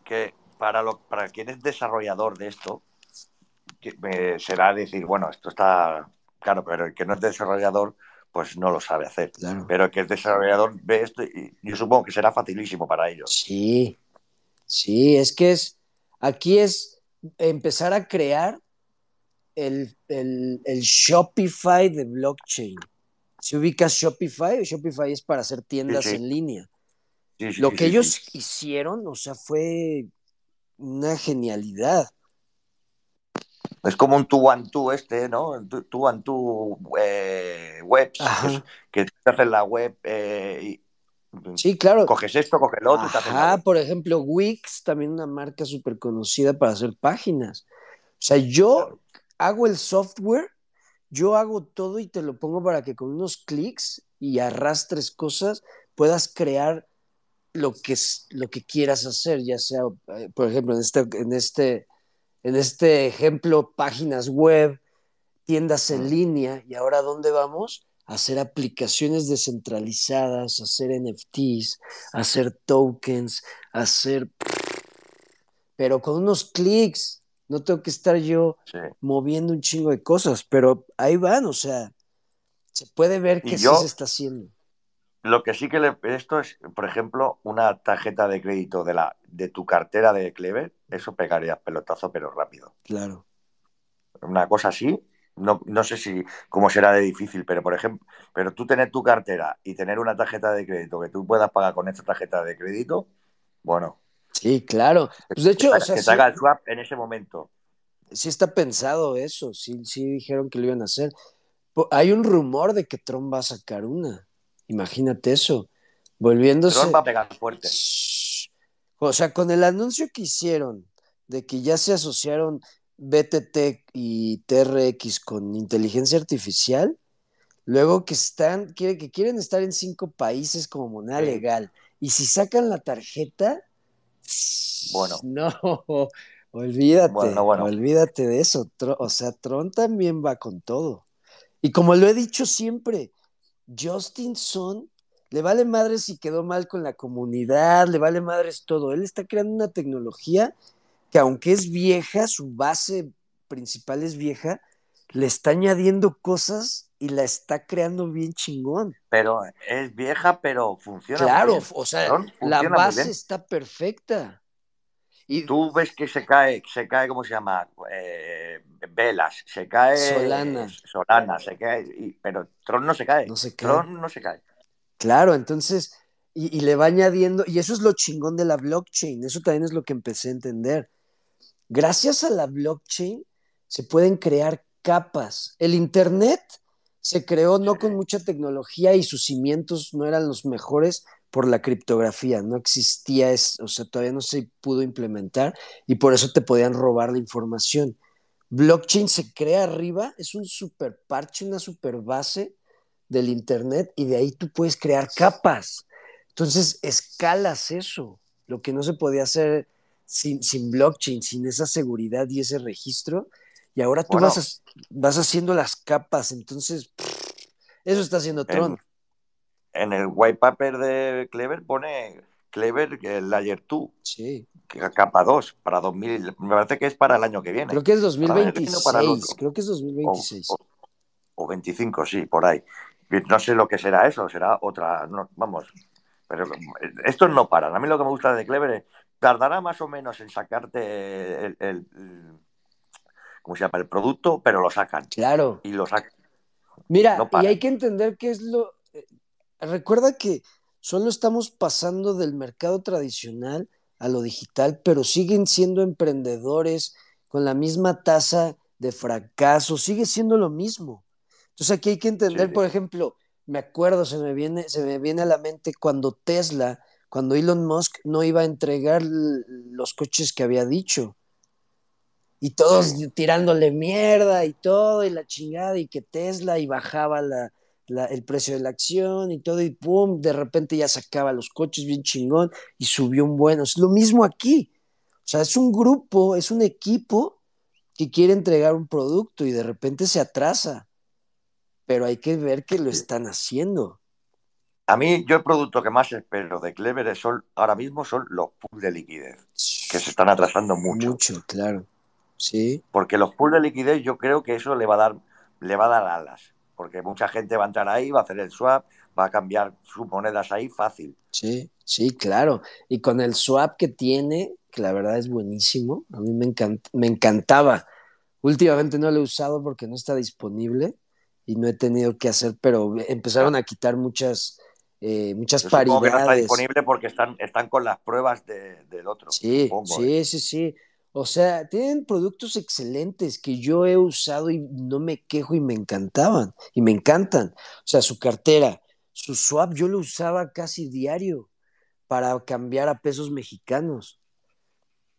que para, lo, para quien es desarrollador de esto, será decir, bueno, esto está, claro, pero el que no es desarrollador, pues no lo sabe hacer. Pero el que es desarrollador ve esto y yo supongo que será facilísimo para ellos. Sí, sí, es que es, aquí es empezar a crear el, Shopify de blockchain. Si ubicas Shopify, Shopify es para hacer tiendas en línea. Lo que ellos hicieron, o sea, fue una genialidad. Es como un two one two este, ¿no? Two one two eh, webs que te hacen la web eh, Sí, claro. Coges esto, coges lo otro. Ah, por ejemplo, Wix, también una marca súper conocida para hacer páginas. O sea, yo hago el software, yo hago todo y te lo pongo para que con unos clics y arrastres cosas puedas crear lo que, lo que quieras hacer, ya sea, eh, por ejemplo, en este, en este, en este ejemplo, páginas web, tiendas en línea, y ahora ¿dónde vamos? hacer aplicaciones descentralizadas, hacer NFTs, hacer tokens, hacer... [SNIFFS] Pero con unos clics, no tengo que estar yo moviendo un chingo de cosas, pero ahí van, o sea, se puede ver que sí se está haciendo. Lo que sí que le, esto es, por ejemplo, una tarjeta de crédito de la de tu cartera de Clever, eso pegaría pelotazo pero rápido. Claro. Una cosa así, no, no, sé si cómo será de difícil, pero por ejemplo, pero tú tener tu cartera y tener una tarjeta de crédito que tú puedas pagar con esta tarjeta de crédito, bueno. Sí, claro. Pues de hecho, que, te haga el swap en ese momento. Sí está pensado eso, sí, sí dijeron que lo iban a hacer. Hay un rumor de que Trump va a sacar una. Imagínate eso. Volviéndose. Trump va a pegar fuerte. O sea, con el anuncio que hicieron de que ya se asociaron BTT y TRX con inteligencia artificial, luego que están, que quieren estar en cinco países como moneda legal, y si sacan la tarjeta, bueno, no, olvídate, olvídate de eso. O sea, Tron también va con todo. Y como lo he dicho siempre, Justin Son le vale madre si quedó mal con la comunidad, le vale madres todo. Él está creando una tecnología que aunque es vieja, su base principal es vieja, le está añadiendo cosas y la está creando bien chingón. Pero es vieja, pero funciona. Claro, o sea, la base está perfecta. Y tú ves que se cae, se cae, ¿cómo se llama? Eh, velas, se cae. Solana. Solana, se cae. pero Tron no se cae. No se cae. Tron no se cae. Claro, entonces, y, y, le va añadiendo, y eso es lo chingón de la blockchain, eso también es lo que empecé a entender. Gracias a la blockchain se pueden crear capas. El Internet se creó no con mucha tecnología y sus cimientos no eran los mejores por la criptografía, no existía, o sea, todavía no se pudo implementar y por eso te podían robar la información. Blockchain se crea arriba, es un super parche, una super base del Internet y de ahí tú puedes crear capas. Entonces, escalas eso, lo que no se podía hacer sin, sin blockchain, sin esa seguridad y ese registro. Y ahora tú vas, vas haciendo las capas, entonces eso está haciendo Tron. En, el white paper de Clever pone Clever el Layer 2. Sí. Capa 2 para 2000. Me parece que es para el año que viene. Creo que es 2026. Creo que es 2026. O, 25, sí, por ahí. No sé lo que será eso, será otra. vamos. Pero esto no paran. A mí lo que me gusta de Clever es tardará más o menos en sacarte el, el, ¿cómo se llama? el producto, pero lo sacan. Claro. Y lo sacan. Mira, y hay que entender qué es lo. Recuerda que solo estamos pasando del mercado tradicional a lo digital, pero siguen siendo emprendedores con la misma tasa de fracaso, sigue siendo lo mismo. Entonces aquí hay que entender, por ejemplo, me acuerdo, se me viene, se me viene a la mente cuando Tesla cuando Elon Musk no iba a entregar los coches que había dicho. Y todos tirándole mierda y todo, y la chingada, y que Tesla, y bajaba el precio de la acción y todo, y pum, de repente ya sacaba los coches bien chingón y subió un bueno. Es lo mismo aquí. O sea, es un grupo, es un equipo que quiere entregar un producto y de repente se atrasa. Pero hay que ver que lo están haciendo. A mí, yo el producto que más espero de Clever son, ahora mismo son los pools de liquidez, que se están atrasando mucho. Mucho, claro. Sí. Porque los pools de liquidez yo creo que eso le va a dar, le va a dar alas. Porque mucha gente va a entrar ahí, va a hacer el swap, va a cambiar sus monedas ahí fácil. Sí, sí, claro. Y con el swap que tiene, que la verdad es buenísimo, a mí me, me encantaba. Últimamente no lo he usado porque no está disponible y no he tenido que hacer, pero empezaron a quitar muchas, eh, muchas Yo paridades. Que no está disponible porque están, están con las pruebas de, del otro. Sí, supongo, sí, ¿eh? sí, sí. O sea, tienen productos excelentes que yo he usado y no me quejo y me encantaban y me encantan. O sea, su cartera, su swap, yo lo usaba casi diario para cambiar a pesos mexicanos.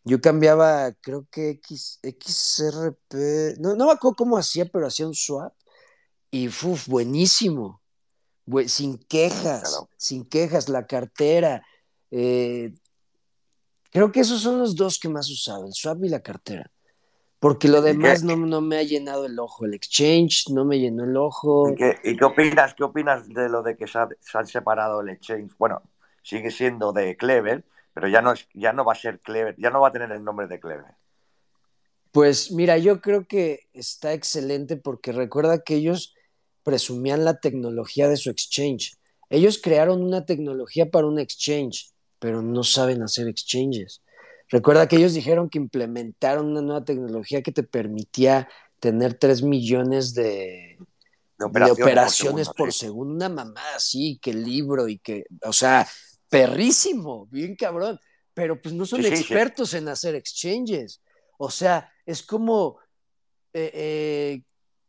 Yo cambiaba, creo que X, XRP, no, no me acuerdo cómo hacía, pero hacía un swap y uf, buenísimo. Bu sin quejas, Claro. sin quejas, la cartera. eh, creo que esos son los dos que más he usado, el swap y la cartera. Porque lo ¿Y qué- demás no, no me ha llenado el ojo. El exchange no me llenó el ojo. ¿Y qué, y qué opinas, qué opinas de lo de que se, ha- se han separado el exchange? Bueno, sigue siendo de Clever, pero ya no, es, ya no va a ser Clever, ya no va a tener el nombre de Clever. Pues mira, yo creo que está excelente porque recuerda que ellos presumían la tecnología de su exchange. Ellos crearon una tecnología para un exchange, pero no saben hacer exchanges. Recuerda que ellos dijeron que implementaron una nueva tecnología que te permitía tener 3 millones de, De de operaciones, por por segundo, una mamada así, que libro y que, o sea, perrísimo, bien cabrón, pero pues no son Sí, sí, sí. expertos en hacer exchanges. O sea, es como eh, eh,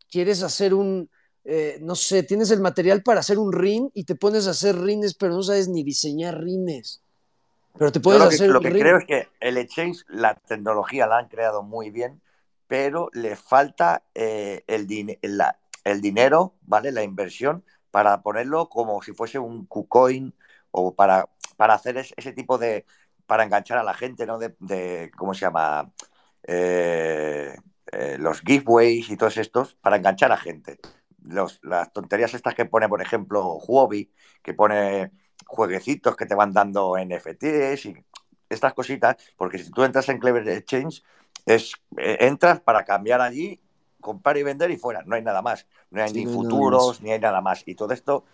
quieres hacer un, eh, no sé, tienes el material para hacer un rin y te pones a hacer rines, pero no sabes ni diseñar rines. Pero te puedes lo que, hacer lo un que creo es que el exchange, la tecnología la han creado muy bien, pero le falta eh, el, din- la- el dinero, ¿vale? La inversión para ponerlo como si fuese un KuCoin o para, para hacer es- ese tipo de, para enganchar a la gente, ¿no? De, de- ¿cómo se llama? Eh, eh, los giveaways y todos estos, para enganchar a gente. Los, las tonterías estas que pone, por ejemplo, Huobi, que pone jueguecitos que te van dando NFTs y estas cositas, porque si tú entras en Clever Exchange, es, eh, entras para cambiar allí, comprar y vender y fuera, no hay nada más, no hay Sí, ni no futuros, ni hay nada más. Y todo esto,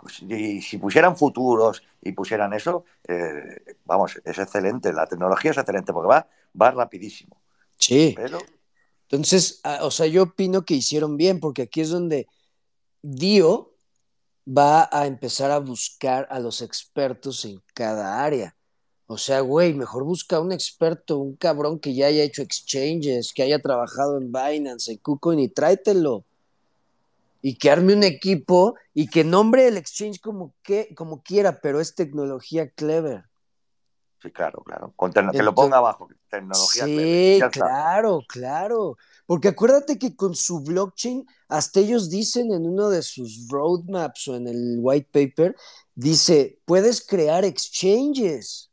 pues, si, si pusieran futuros y pusieran eso, eh, vamos, es excelente, la tecnología es excelente porque va, va rapidísimo. Sí. Pero Entonces, ah, o sea, yo opino que hicieron bien, porque aquí es donde Dio va a empezar a buscar a los expertos en cada área. O sea, güey, mejor busca un experto, un cabrón que ya haya hecho exchanges, que haya trabajado en Binance, en KuCoin y tráetelo. Y que arme un equipo y que nombre el exchange como, que, como quiera, pero es tecnología clever. sí, claro, claro. Con que lo ponga abajo, tecnología clever, Sí, claro, claro. Porque acuérdate que con su blockchain, hasta ellos dicen en uno de sus roadmaps o en el white paper, dice, puedes crear exchanges.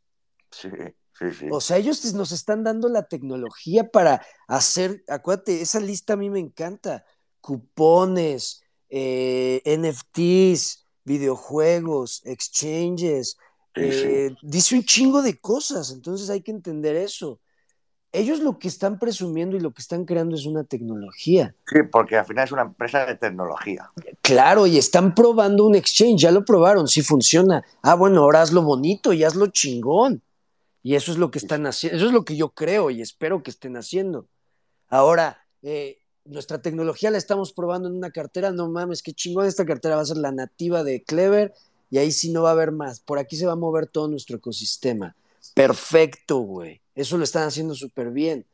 Sí, sí, sí. O sea, ellos nos están dando la tecnología para hacer, acuérdate, esa lista a mí me encanta. Cupones, eh, NFTs, videojuegos, exchanges. Eh, Dice un chingo de cosas, entonces hay que entender eso. Ellos lo que están presumiendo y lo que están creando es una tecnología. Sí, porque al final es una empresa de tecnología. Claro, y están probando un exchange, ya lo probaron, sí funciona. Ah, bueno, ahora hazlo bonito y hazlo chingón. Y eso es lo que están haciendo, eso es lo que yo creo y espero que estén haciendo. Ahora, eh, nuestra tecnología la estamos probando en una cartera, no mames, qué chingón, esta cartera va a ser la nativa de Clever y ahí sí no va a haber más. Por aquí se va a mover todo nuestro ecosistema. Perfecto, güey. Eso lo están haciendo súper bien.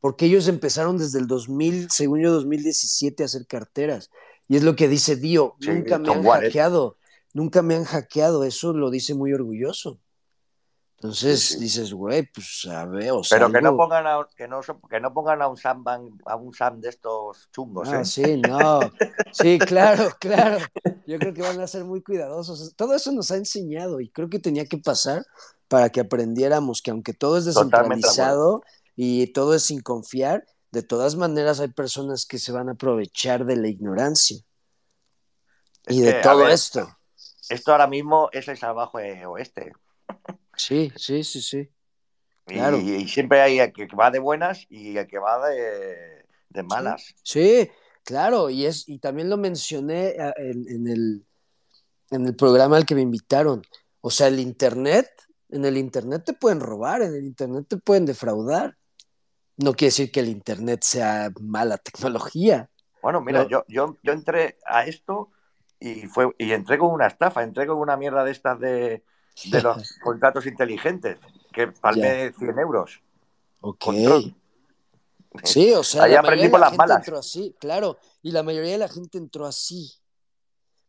Porque ellos empezaron desde el 2000, según yo, 2017 a hacer carteras. Y es lo que dice Dio, Sí, nunca me han Wallet. hackeado, nunca me han hackeado. Eso lo dice muy orgulloso. Entonces Sí, sí. dices, güey, pues a ver, o Pero que no pongan a, que no, que no pongan a un Sam a un Sam de estos chungos, Ah, ¿eh? sí, no. Sí, [LAUGHS] claro, claro. Yo creo que van a ser muy cuidadosos. Todo eso nos ha enseñado y creo que tenía que pasar para que aprendiéramos que aunque todo es de descentralizado y todo es sin confiar, de todas maneras hay personas que se van a aprovechar de la ignorancia y de todo ver, esto. Esto ahora mismo es el salvaje oeste. Sí, sí, sí, sí. Y, siempre hay el que va de buenas y el que va de, malas. Sí, claro, y, es, y también lo mencioné eh, en, el, en el programa al que me invitaron. O sea, el Internet, en el Internet te pueden robar, en el Internet te pueden defraudar. No quiere decir que el Internet sea mala tecnología. Bueno, mira, yo, yo, yo entré a esto y, fue, y entré con una estafa, entré con una mierda de estas de, de los [LAUGHS] contratos inteligentes, que palmé 100 euros. Ok. Sí, o sea, la de la gente entró así, claro, y la mayoría de la gente entró así,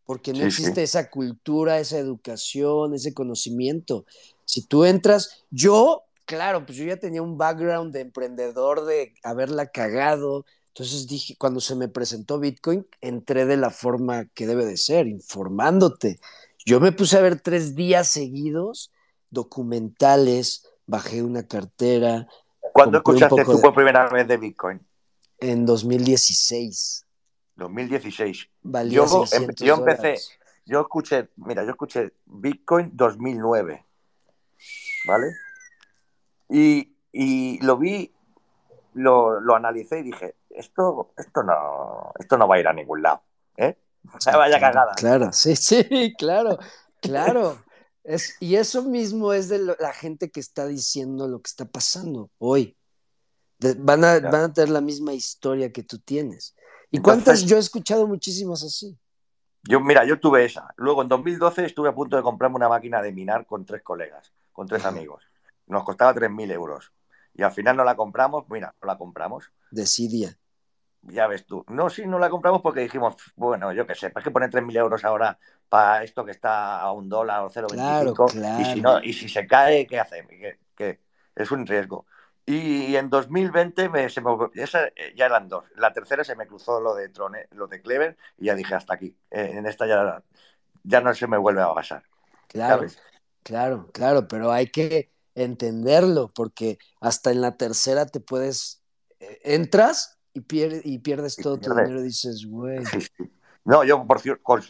porque no existe esa cultura, esa educación, ese conocimiento. Si tú entras, yo, claro, pues yo ya tenía un background de emprendedor, de haberla cagado, entonces dije, cuando se me presentó Bitcoin, entré de la forma que debe de ser, informándote. Yo me puse a ver tres días seguidos documentales, bajé una cartera. ¿Cuándo escuchaste tú por primera vez de Bitcoin? En 2016. 2016. yo, em, yo empecé, yo escuché, mira, yo escuché Bitcoin 2009, ¿vale? Y, y lo vi, lo, lo, analicé y dije, esto, esto, no, esto no va a ir a ningún lado, ¿eh? [LAUGHS] Vaya cagada. Claro, sí, sí, [LAUGHS] claro, claro. Es, y eso mismo es de la gente que está diciendo lo que está pasando hoy. van, a, van a tener la misma historia que tú tienes. ¿Y cuántas? Yo he escuchado muchísimas así. Yo, mira, yo tuve esa. Luego en 2012 estuve a punto de comprarme una máquina de minar con tres colegas, con tres amigos. Nos costaba 3.000 euros. Y al final no la compramos, mira, no la compramos. Decidia. Ya ves tú. No, sí, no la compramos porque dijimos, bueno, yo qué sé, ¿para qué poner 3.000 euros ahora para esto que está a un dólar o 0,25? Y, si no, y si se cae, ¿qué hacemos? ¿Qué, Es un riesgo. Y, en 2020 me, se me, ya eran dos. La tercera se me cruzó lo de Trone, lo de Clever y ya dije hasta aquí. Eh, en esta ya, ya no se me vuelve a pasar. Claro, claro, claro, pero hay que entenderlo porque hasta en la tercera te puedes, eh, entras y, y pierdes todo tu dinero y dices, güey. No, yo por,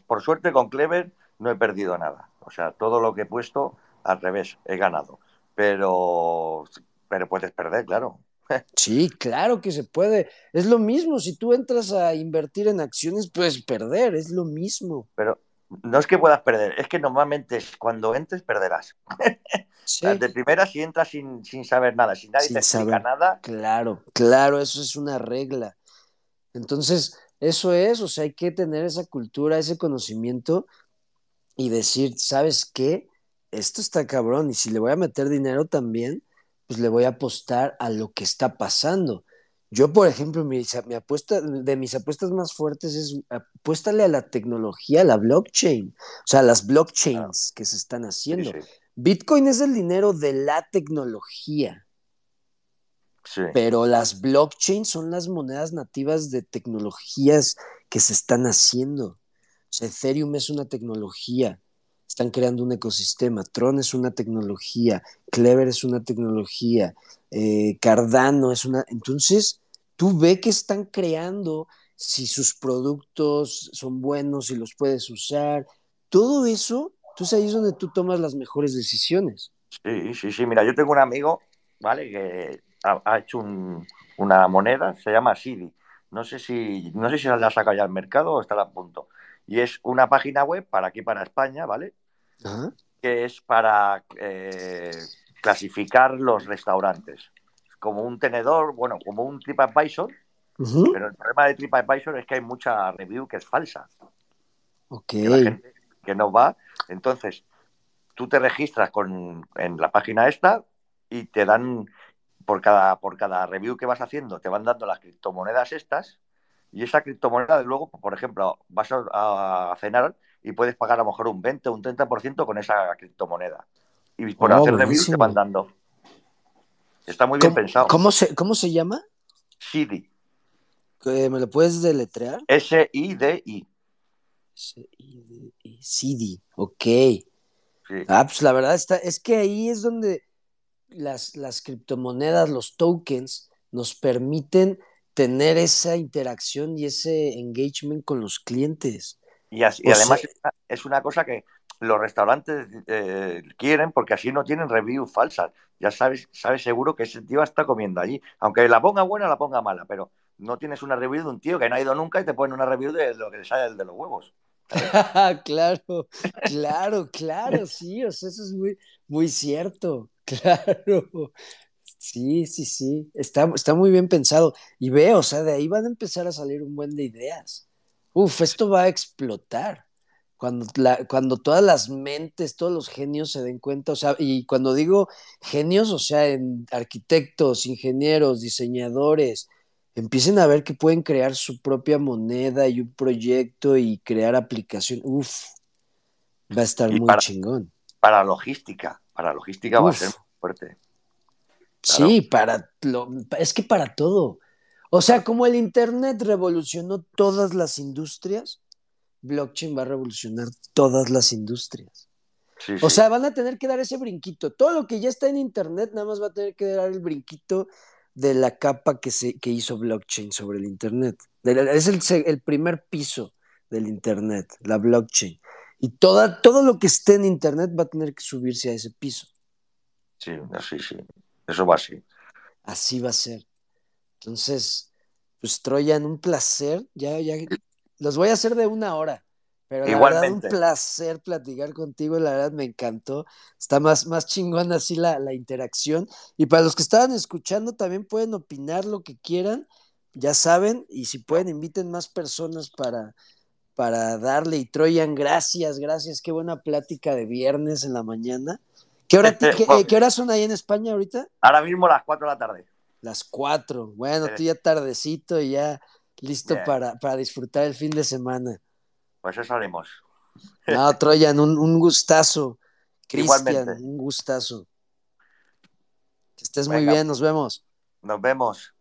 por suerte con Clever no he perdido nada. O sea, todo lo que he puesto al revés, he ganado. Pero, pero puedes perder, claro. [LAUGHS] Sí, claro que se puede. Es lo mismo, si tú entras a invertir en acciones, puedes perder, es lo mismo. Pero no es que puedas perder, es que normalmente cuando entres perderás. De primera, si entras sin, saber nada, sin nadie te explica nada. Claro, claro, eso es una regla. Entonces, eso es, o sea, hay que tener esa cultura, ese conocimiento y decir, ¿sabes qué? Esto está cabrón y si le voy a meter dinero también, pues le voy a apostar a lo que está pasando. Yo, por ejemplo, mi, apuesta, de mis apuestas más fuertes es apuéstale a la tecnología, a la blockchain, o sea, las blockchains que se están haciendo. Bitcoin es el dinero de la tecnología. Pero las blockchains son las monedas nativas de tecnologías que se están haciendo. O sea, Ethereum es una tecnología. Están creando un ecosistema. Tron es una tecnología. Clever es una tecnología. Eh, Cardano es una. Entonces, tú ve que están creando, si sus productos son buenos, y los puedes usar. Todo eso entonces ahí es donde tú tomas las mejores decisiones. Sí, sí, sí. Mira, yo tengo un amigo, ¿vale? Que ha, hecho una moneda, se llama Sidi. No sé si, no sé si la ha sacado ya al mercado o está a punto. Y es una página web para aquí, para España, ¿vale? Que es para eh, clasificar los restaurantes. Como un tenedor, bueno, como un TripAdvisor, pero el problema de TripAdvisor es que hay mucha review que es falsa. Ok. Que la gente que no va entonces, tú te registras con, en la página esta y te dan, por cada, por cada review que vas haciendo, te van dando las criptomonedas estas y esa criptomoneda, luego, por ejemplo, vas a, cenar y puedes pagar a lo mejor un 20 o un 30% con esa criptomoneda. Y por oh, hacer reviews te van dando. Está muy bien pensado. ¿cómo se, ¿Cómo se llama? SIDI. ¿Me lo puedes deletrear? S-I-D-I. CD, ok. Ah, pues la verdad está, es que ahí es donde las, las criptomonedas, los tokens, nos permiten tener esa interacción y ese engagement con los clientes. Y, además es una cosa que, los restaurantes eh, quieren porque así no tienen reviews falsas. Ya sabes, sabes seguro que ese tío está comiendo allí. Aunque la ponga buena, la ponga mala, pero no tienes una review de un tío que no ha ido nunca y te pone una review de lo que le sale de los huevos. [LAUGHS] claro, claro, claro, sí, o sea, eso es muy, muy cierto, [LAUGHS] claro. Sí, sí, sí, está, está muy bien pensado. Y veo, o sea, de ahí van a empezar a salir un buen de ideas. Uf, esto va a explotar. Cuando, la, cuando todas las mentes, todos los genios se den cuenta, o sea, y cuando digo genios, o sea, en arquitectos, ingenieros, diseñadores, empiecen a ver que pueden crear su propia moneda y un proyecto y crear aplicación. Uf, va a estar muy chingón. Para logística, para logística va a ser fuerte. Sí, para lo, es que para todo. O sea, como el Internet revolucionó todas las industrias, blockchain va a revolucionar todas las industrias. o sea, van a tener que dar ese brinquito. Todo lo que ya está en Internet nada más va a tener que dar el brinquito de la capa que, se, que hizo blockchain sobre el Internet. Es el, primer piso del Internet, la blockchain. Y toda, todo lo que esté en Internet va a tener que subirse a ese piso. Sí, así, sí. Eso va así. Así va a ser. Entonces, pues Troyan, un placer. Ya, ya, los voy a hacer de una hora. Pero la verdad, un placer platicar contigo, la verdad me encantó. Está más, más chingón así la, la, interacción. Y para los que estaban escuchando, también pueden opinar lo que quieran, ya saben, y si pueden, inviten más personas para, para darle. Y Troyan, gracias, gracias, qué buena plática de viernes en la mañana. ¿Qué hora, qué, eh, ¿qué hora son ahí en España ahorita? Ahora mismo las 4 de la tarde. Las 4, bueno, tú ya tardecito y ya listo para, para disfrutar el fin de semana. Pues eso haremos. No, [LAUGHS] Troyan, un, gustazo. Cristian, un gustazo. Que estés muy bien, nos vemos. Nos vemos.